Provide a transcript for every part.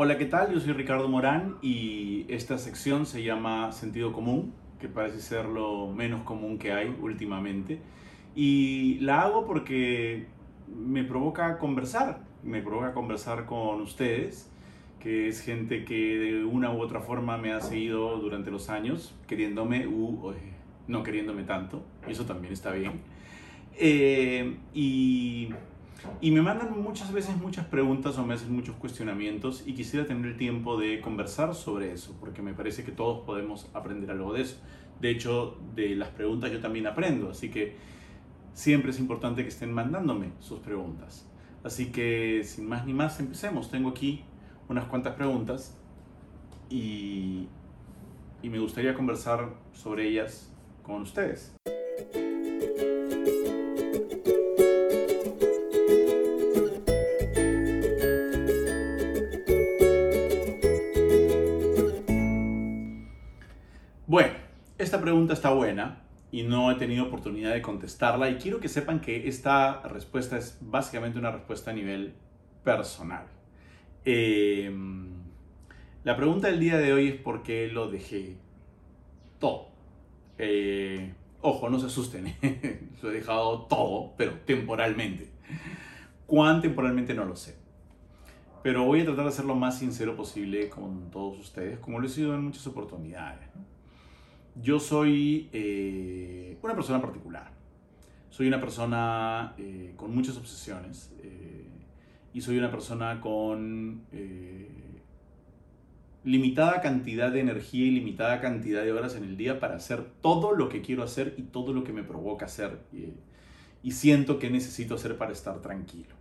Hola, ¿qué tal? Yo soy Ricardo Morán y esta sección se llama Sentido Común, que parece ser lo menos común que hay últimamente. Y la hago porque me provoca conversar, me provoca conversar con ustedes, que es gente que de una u otra forma me ha seguido durante los años, queriéndome u no queriéndome tanto, eso también está bien. Eh, y y me mandan muchas veces muchas preguntas o me hacen muchos cuestionamientos y quisiera tener el tiempo de conversar sobre eso, porque me parece que todos podemos aprender algo de eso. De hecho, de las preguntas yo también aprendo, así que siempre es importante que estén mandándome sus preguntas. Así que sin más ni más, empecemos. Tengo aquí unas cuantas preguntas y, y me gustaría conversar sobre ellas con ustedes. Pregunta está buena y no he tenido oportunidad de contestarla y quiero que sepan que esta respuesta es básicamente una respuesta a nivel personal. Em, la pregunta del día de hoy es por qué lo dejé todo. Eh, ojo, no se asusten, lo he dejado todo, pero temporalmente. ¿Cuán temporalmente no lo sé? Pero voy a tratar de ser lo más sincero posible con todos ustedes, como lo he sido en muchas oportunidades. Yo soy eh, una persona particular. Soy una persona eh, con muchas obsesiones eh, y soy una persona con limitada cantidad de energía y limitada cantidad de horas en el día para hacer todo lo que quiero hacer y todo lo que me provoca hacer y siento que necesito hacer para estar tranquilo.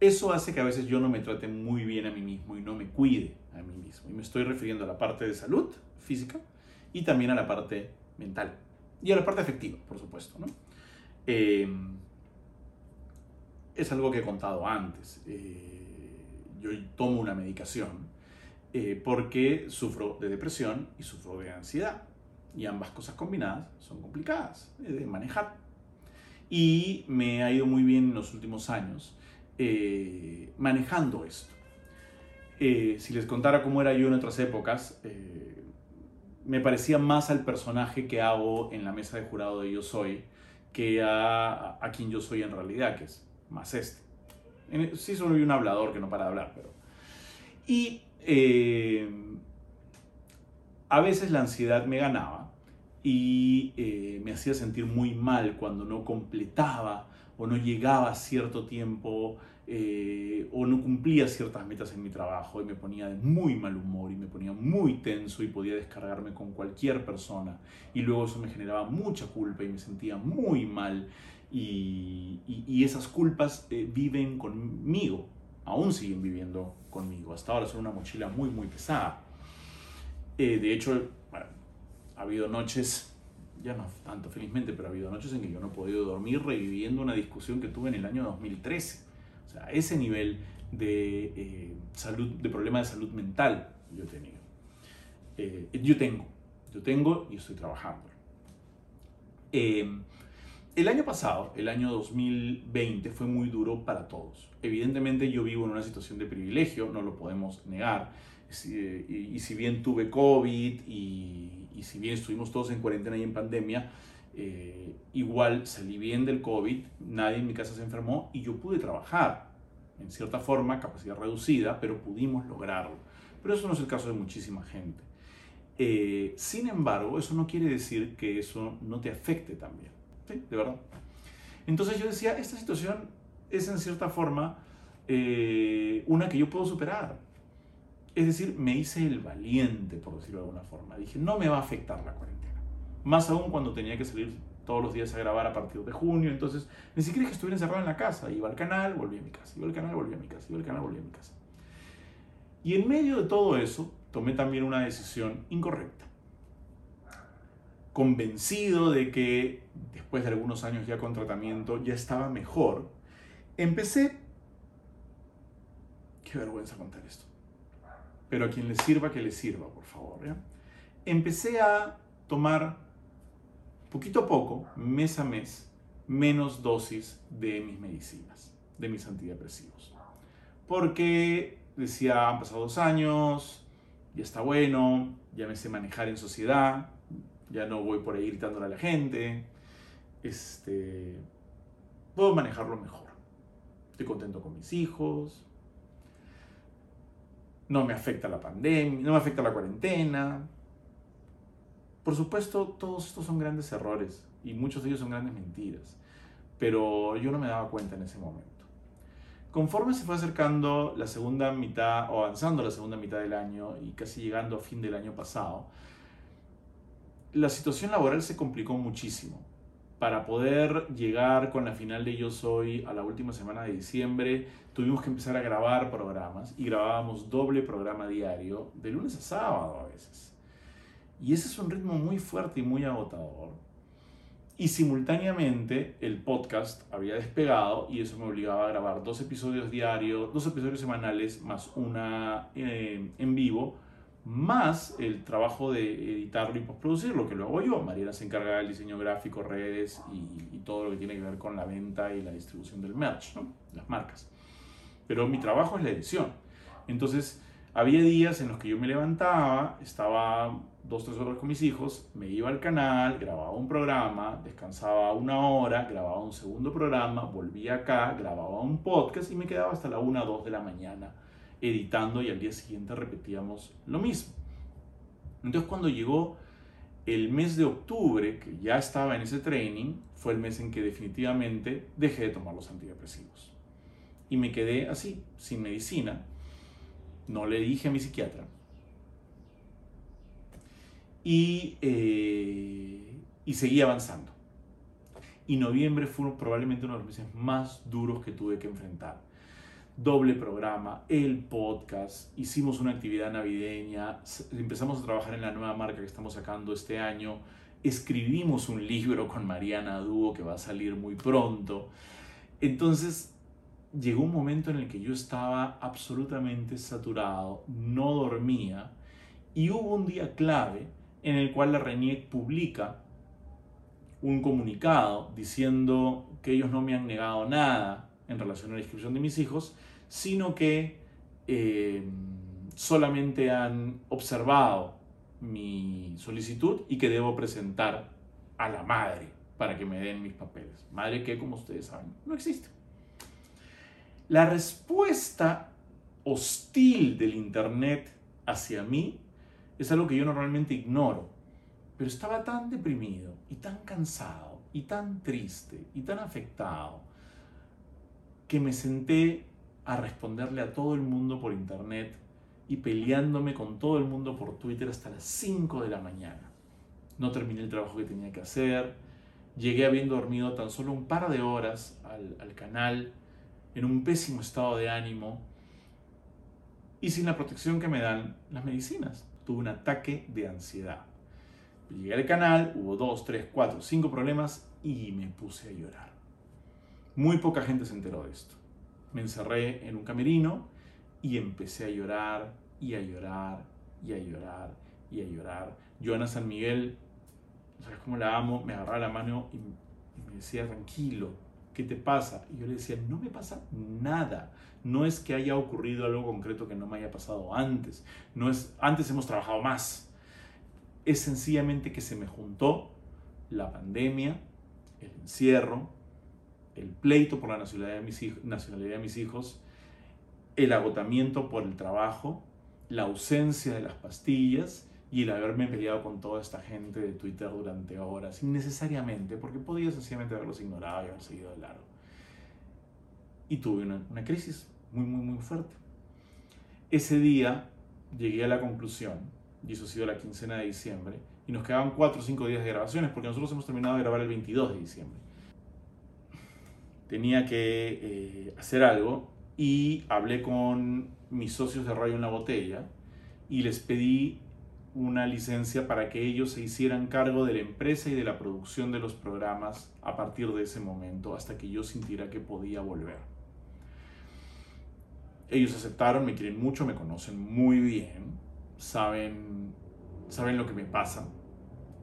eso hace que a veces yo no me trate muy bien a mí mismo y no me cuide a mí mismo. Y me estoy refiriendo a la parte de salud física y también a la parte mental. Y a la parte afectiva, por supuesto. ¿no? Em, es algo que he contado antes. Eh, yo tomo una medicación eh, porque sufro de depresión y sufro de ansiedad. Y ambas cosas combinadas son complicadas de manejar. Y me ha ido muy bien en los últimos años eh, manejando esto. Eh, si les contara cómo era yo en otras épocas, eh, me parecía más al personaje que hago en la mesa de jurado de Yo Soy que a, a quien yo soy en realidad, que es más este. Sí soy un hablador que no para de hablar, pero... Y eh, a veces la ansiedad me ganaba y me hacía sentir muy mal cuando no completaba o no llegaba a cierto tiempo eh, o no cumplía ciertas metas en mi trabajo y me ponía de muy mal humor y me ponía muy tenso y podía descargarme con cualquier persona. Y luego eso me generaba mucha culpa y me sentía muy mal. Y, esas culpas eh, viven conmigo, aún siguen viviendo conmigo, hasta ahora son una mochila muy muy pesada. Eh, de hecho, ha habido noches ya no tanto felizmente, pero ha habido noches en que yo no he podido dormir reviviendo una discusión que tuve en el año 2013 o sea, ese nivel de eh, salud, de problema de salud mental yo he tenido. Eh, yo tengo, yo tengo y estoy trabajando. Eh, el año pasado, el año 2020, fue muy duro para todos. Evidentemente yo vivo en una situación de privilegio, no lo podemos negar. Y, si bien tuve COVID y, y, si bien estuvimos todos en cuarentena y en pandemia, eh, igual salí bien del COVID, nadie en mi casa se enfermó y yo pude trabajar, en cierta forma, capacidad reducida, pero pudimos lograrlo. Pero eso no es el caso de muchísima gente. Eh, sin embargo, eso no quiere decir que eso no te afecte también. ¿sí? De verdad. Entonces yo decía, esta situación es en cierta forma eh, una que yo puedo superar. Es decir, me hice el valiente, por decirlo de alguna forma. Dije, no me va a afectar la cuarentena. Más aún cuando tenía que salir todos los días a grabar a partir de junio. Entonces, ni siquiera es que estuviera encerrado en la casa. Iba al canal, volvía a mi casa. Iba al canal, volvía a mi casa. Iba al canal, volvía a mi casa. Y en medio de todo eso, tomé también una decisión incorrecta. Convencido de que después de algunos años ya con tratamiento ya estaba mejor, empecé... Qué vergüenza contar esto. Pero a quien le sirva, que le sirva, por favor. Empecé a tomar poquito a poco, mes a mes, menos dosis de mis medicinas, de mis antidepresivos. porque decía, han pasado dos años, ya está bueno, ya me sé manejar en sociedad, ya no voy por ahí gritándole a la gente, este, puedo manejarlo mejor. Estoy contento con mis hijos, no me afecta la pandemia, no me afecta la cuarentena. Por supuesto, todos estos son grandes errores y muchos de ellos son grandes mentiras, pero yo no me daba cuenta en ese momento. Conforme se fue acercando la segunda mitad, o avanzando la segunda mitad del año y casi llegando a fin del año pasado, la situación laboral se complicó muchísimo. Para poder llegar con la final de Yo Soy a la última semana de diciembre, tuvimos que empezar a grabar programas y grabábamos doble programa diario, de lunes a sábado a veces. Y ese es un ritmo muy fuerte y muy agotador. Y simultáneamente el podcast había despegado y eso me obligaba a grabar dos episodios diarios, dos episodios semanales, más una eh, en vivo más el trabajo de editarlo y postproducirlo, que lo hago yo. Mariela se encarga del diseño gráfico, redes y, todo lo que tiene que ver con la venta y la distribución del merch, las marcas. Pero mi trabajo es la edición. Entonces, había días en los que yo me levantaba, estaba dos, tres horas con mis hijos, me iba al canal, grababa un programa, descansaba una hora, grababa un segundo programa, volvía acá, grababa un podcast y me quedaba hasta la una, dos de la mañana editando y al día siguiente repetíamos lo mismo. Entonces cuando llegó el mes de octubre, que ya estaba en ese training, fue el mes en que definitivamente dejé de tomar los antidepresivos. Y me quedé así, sin medicina. No le dije a mi psiquiatra. Y, eh, y seguí avanzando. Y noviembre fue probablemente uno de los meses más duros que tuve que enfrentar doble programa, el podcast, hicimos una actividad navideña, empezamos a trabajar en la nueva marca que estamos sacando este año, escribimos un libro con Mariana Dúo que va a salir muy pronto. Entonces llegó un momento en el que yo estaba absolutamente saturado, no dormía y hubo un día clave en el cual la RENIEC publica un comunicado diciendo que ellos no me han negado nada en relación a la inscripción de mis hijos, sino que eh, solamente han observado mi solicitud y que debo presentar a la madre para que me den mis papeles. Madre que, como ustedes saben, no existe. La respuesta hostil del Internet hacia mí es algo que yo normalmente ignoro, pero estaba tan deprimido y tan cansado y tan triste y tan afectado que me senté a responderle a todo el mundo por internet y peleándome con todo el mundo por Twitter hasta las 5 de la mañana. No terminé el trabajo que tenía que hacer, llegué habiendo dormido tan solo un par de horas al, canal, en un pésimo estado de ánimo y sin la protección que me dan las medicinas. Tuve un ataque de ansiedad. Llegué al canal, hubo dos, tres, cuatro, cinco problemas y me puse a llorar. Muy poca gente se enteró de esto me encerré en un camerino y empecé a llorar y a llorar y a llorar y a llorar. Joana San Miguel, ¿sabes cómo la amo? Me agarraba la mano y, me decía, tranquilo, ¿qué te pasa? Y yo le decía, no me pasa nada. No es que haya ocurrido algo concreto que no me haya pasado antes. No es, antes hemos trabajado más. Es sencillamente que se me juntó la pandemia, el encierro, el pleito por la nacionalidad de mis hijos, nacionalidad de mis hijos el agotamiento por el trabajo, la ausencia de las pastillas y el haberme peleado con toda esta gente de Twitter durante horas, innecesariamente, porque podía sencillamente haberlos ignorado y haber seguido de largo. Y tuve una, crisis muy, muy, muy fuerte. Ese día llegué a la conclusión, y eso ha sido la quincena de diciembre, y nos quedaban 4 o 5 días de grabaciones, porque nosotros hemos terminado de grabar el 22 de diciembre tenía que eh, hacer algo y hablé con mis socios de Radio en la Botella y les pedí una licencia para que ellos se hicieran cargo de la empresa y de la producción de los programas a partir de ese momento hasta que yo sintiera que podía volver. Ellos aceptaron, me quieren mucho, me conocen muy bien, saben, saben lo que me pasa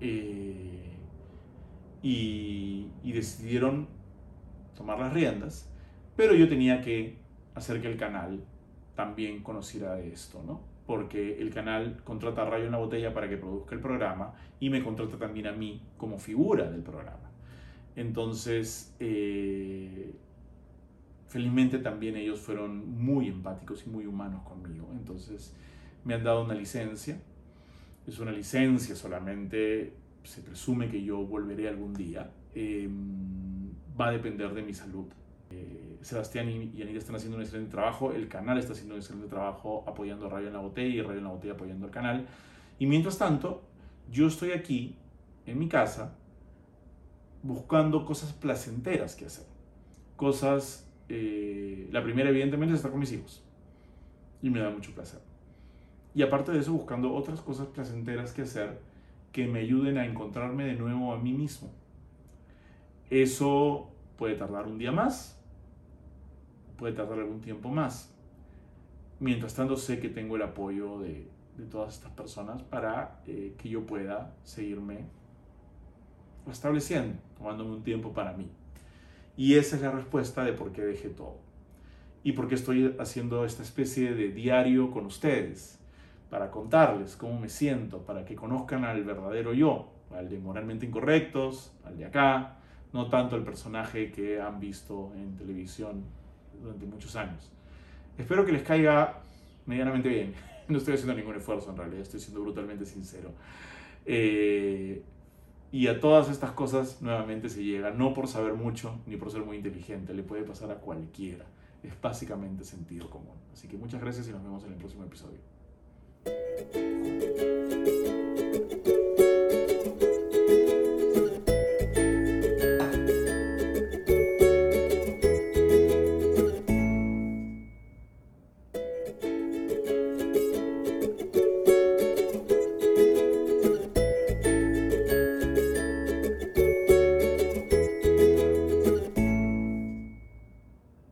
eh, y, y decidieron tomar las riendas, pero yo tenía que hacer que el canal también conociera esto, ¿no? Porque el canal contrata a Rayo en la Botella para que produzca el programa y me contrata también a mí como figura del programa. Entonces, eh, felizmente también ellos fueron muy empáticos y muy humanos conmigo. Entonces, me han dado una licencia. Es una licencia solamente, se presume que yo volveré algún día. Em, va a depender de mi salud. Eh, Sebastián y Anita están haciendo un excelente trabajo, el canal está haciendo un excelente trabajo apoyando a Radio en la Botella y Radio en la Botella apoyando al canal. Y mientras tanto, yo estoy aquí, en mi casa, buscando cosas placenteras que hacer. Cosas, eh, la primera evidentemente es estar con mis hijos. Y me da mucho placer. Y aparte de eso, buscando otras cosas placenteras que hacer que me ayuden a encontrarme de nuevo a mí mismo. Eso puede tardar un día más, puede tardar algún tiempo más. Mientras tanto, sé que tengo el apoyo de, todas estas personas para eh, que yo pueda seguirme estableciendo, tomándome un tiempo para mí. Y esa es la respuesta de por qué dejé todo. Y por qué estoy haciendo esta especie de diario con ustedes para contarles cómo me siento, para que conozcan al verdadero yo, al de moralmente incorrectos, al de acá, no tanto el personaje que han visto en televisión durante muchos años. Espero que les caiga medianamente bien. No estoy haciendo ningún esfuerzo en realidad, estoy siendo brutalmente sincero. Eh, y a todas estas cosas nuevamente se llega, no por saber mucho ni por ser muy inteligente, le puede pasar a cualquiera. Es básicamente sentido común. Así que muchas gracias y nos vemos en el próximo episodio.